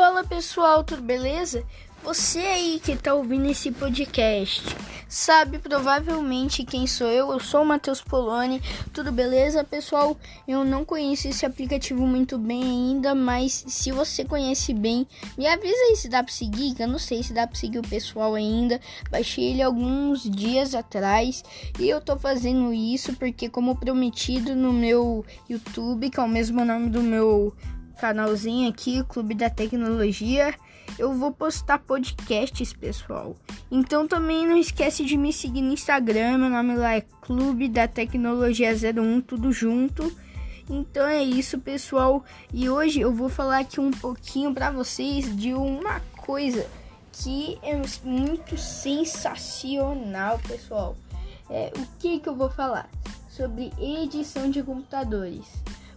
Fala pessoal, tudo beleza? Você aí que tá ouvindo esse podcast sabe provavelmente quem sou eu. Eu sou o Matheus Poloni. Tudo beleza, pessoal? Eu não conheço esse aplicativo muito bem ainda, mas se você conhece bem, me avisa aí se dá pra seguir. Que eu não sei se dá pra seguir o pessoal ainda. Baixei ele alguns dias atrás e eu tô fazendo isso porque, como prometido no meu YouTube, que é o mesmo nome do meu canalzinho aqui, Clube da Tecnologia, eu vou postar podcasts, pessoal. Então também não esquece de me seguir no Instagram, meu nome lá é Clube da Tecnologia 01, tudo junto. Então é isso, pessoal. E hoje eu vou falar aqui um pouquinho para vocês de uma coisa que é muito sensacional, pessoal. É, o que que eu vou falar? Sobre edição de computadores.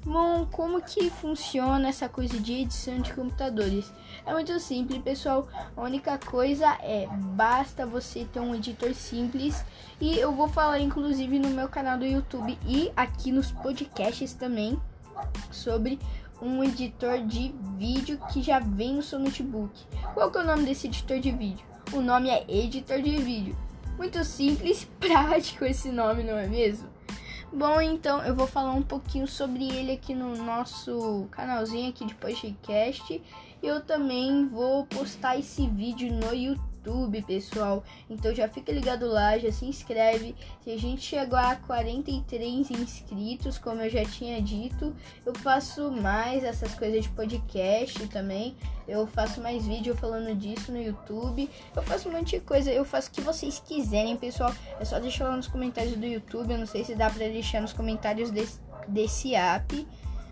Bom, como que funciona essa coisa de edição de computadores? É muito simples, pessoal. A única coisa é basta você ter um editor simples e eu vou falar inclusive no meu canal do YouTube e aqui nos podcasts também sobre um editor de vídeo que já vem no seu notebook. Qual que é o nome desse editor de vídeo? O nome é editor de vídeo. Muito simples, prático esse nome, não é mesmo? Bom, então eu vou falar um pouquinho sobre ele aqui no nosso canalzinho aqui de podcast. Eu também vou postar esse vídeo no YouTube YouTube, pessoal. Então já fica ligado lá, já se inscreve. Se a gente chegar a 43 inscritos, como eu já tinha dito, eu faço mais essas coisas de podcast também. Eu faço mais vídeo falando disso no YouTube. Eu faço um monte de coisa. Eu faço o que vocês quiserem, pessoal. É só deixar lá nos comentários do YouTube. Eu não sei se dá pra deixar nos comentários desse, desse app.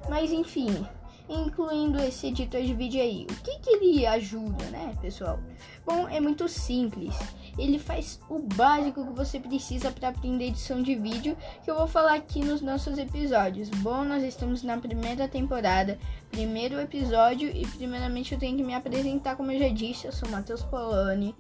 Mas enfim incluindo esse editor de vídeo aí. O que, que ele ajuda, né, pessoal? Bom, é muito simples. Ele faz o básico que você precisa para aprender edição de vídeo, que eu vou falar aqui nos nossos episódios. Bom, nós estamos na primeira temporada, primeiro episódio, e primeiramente eu tenho que me apresentar, como eu já disse, eu sou Matheus Poloni.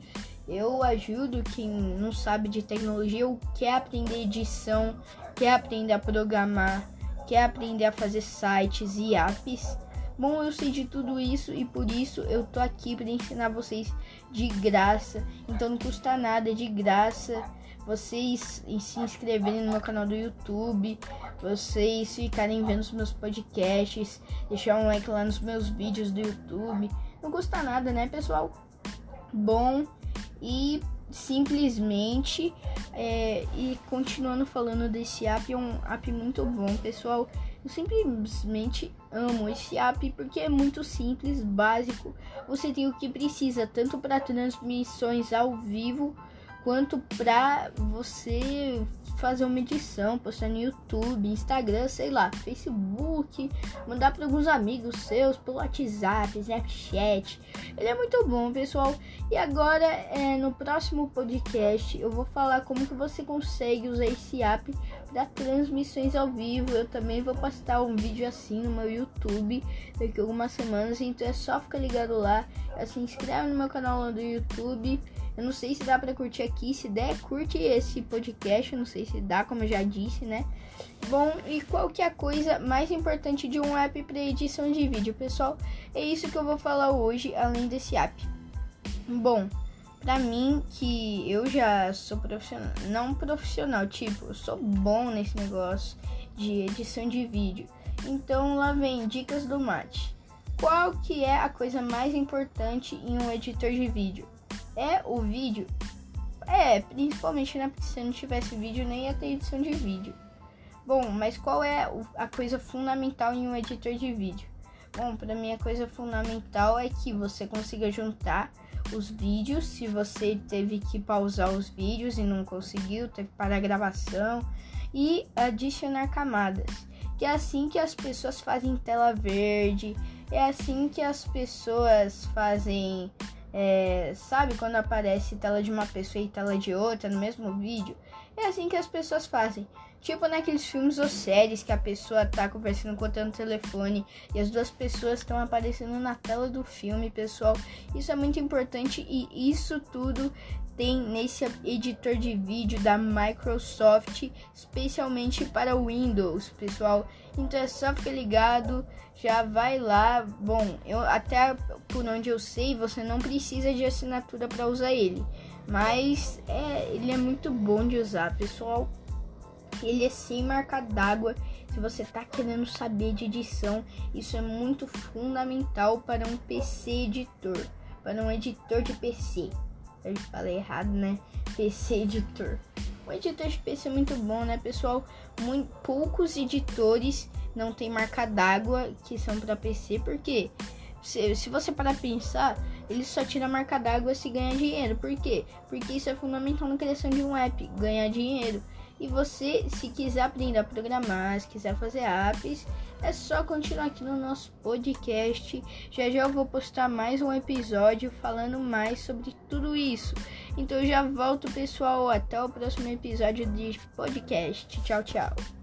Eu ajudo quem não sabe de tecnologia ou quer aprender edição, quer aprender a programar quer aprender a fazer sites e apps? Bom, eu sei de tudo isso e por isso eu tô aqui para ensinar vocês de graça. Então não custa nada, é de graça. Vocês se inscreverem no meu canal do YouTube, vocês ficarem vendo os meus podcasts, deixar um like lá nos meus vídeos do YouTube. Não custa nada, né, pessoal? Bom, e simplesmente é, e continuando falando desse app, é um app muito bom, pessoal. Eu simplesmente amo esse app porque é muito simples, básico. Você tem o que precisa tanto para transmissões ao vivo quanto para você fazer uma edição, postar no YouTube, Instagram, sei lá, Facebook, mandar para alguns amigos seus pelo WhatsApp, Snapchat. Ele é muito bom, pessoal. E agora, é, no próximo podcast, eu vou falar como que você consegue usar esse app para transmissões ao vivo. Eu também vou postar um vídeo assim no meu YouTube daqui a algumas semanas, então é só ficar ligado lá, se inscreve no meu canal lá do YouTube. Eu não sei se dá para curtir aqui, se der, curte esse podcast, eu não sei se dá, como eu já disse, né? Bom, e qual que é a coisa mais importante de um app para edição de vídeo, pessoal? É isso que eu vou falar hoje, além desse app. Bom, pra mim que eu já sou profissional, não profissional, tipo, eu sou bom nesse negócio de edição de vídeo. Então lá vem dicas do Mate. Qual que é a coisa mais importante em um editor de vídeo? É o vídeo. É, principalmente né, porque se não tivesse vídeo nem ia ter edição de vídeo. Bom, mas qual é a coisa fundamental em um editor de vídeo? Bom, para mim a coisa fundamental é que você consiga juntar os vídeos, se você teve que pausar os vídeos e não conseguiu, teve que parar a gravação e adicionar camadas. Que é assim que as pessoas fazem tela verde, é assim que as pessoas fazem é, sabe quando aparece tela de uma pessoa e tela de outra no mesmo vídeo? É assim que as pessoas fazem. Tipo naqueles filmes ou séries que a pessoa tá conversando outra no telefone e as duas pessoas estão aparecendo na tela do filme, pessoal. Isso é muito importante e isso tudo tem nesse editor de vídeo da Microsoft, especialmente para Windows, pessoal. Então é só ficar ligado, já vai lá. Bom, eu até por onde eu sei, você não precisa de assinatura para usar ele, mas é, ele é muito bom de usar, pessoal. Ele é sem marca d'água. Se você está querendo saber de edição, isso é muito fundamental para um PC editor, para um editor de PC. Eu falei errado, né? PC editor. O editor de PC é muito bom, né, pessoal? Muito, poucos editores não tem marca d'água que são para PC, porque se, se você parar pensar, ele só tira marca d'água se ganhar dinheiro. Por quê? Porque isso é fundamental na criação de um app, ganhar dinheiro. E você, se quiser aprender a programar, se quiser fazer apps, é só continuar aqui no nosso podcast. Já já eu vou postar mais um episódio falando mais sobre tudo isso. Então eu já volto, pessoal. Até o próximo episódio de podcast. Tchau, tchau.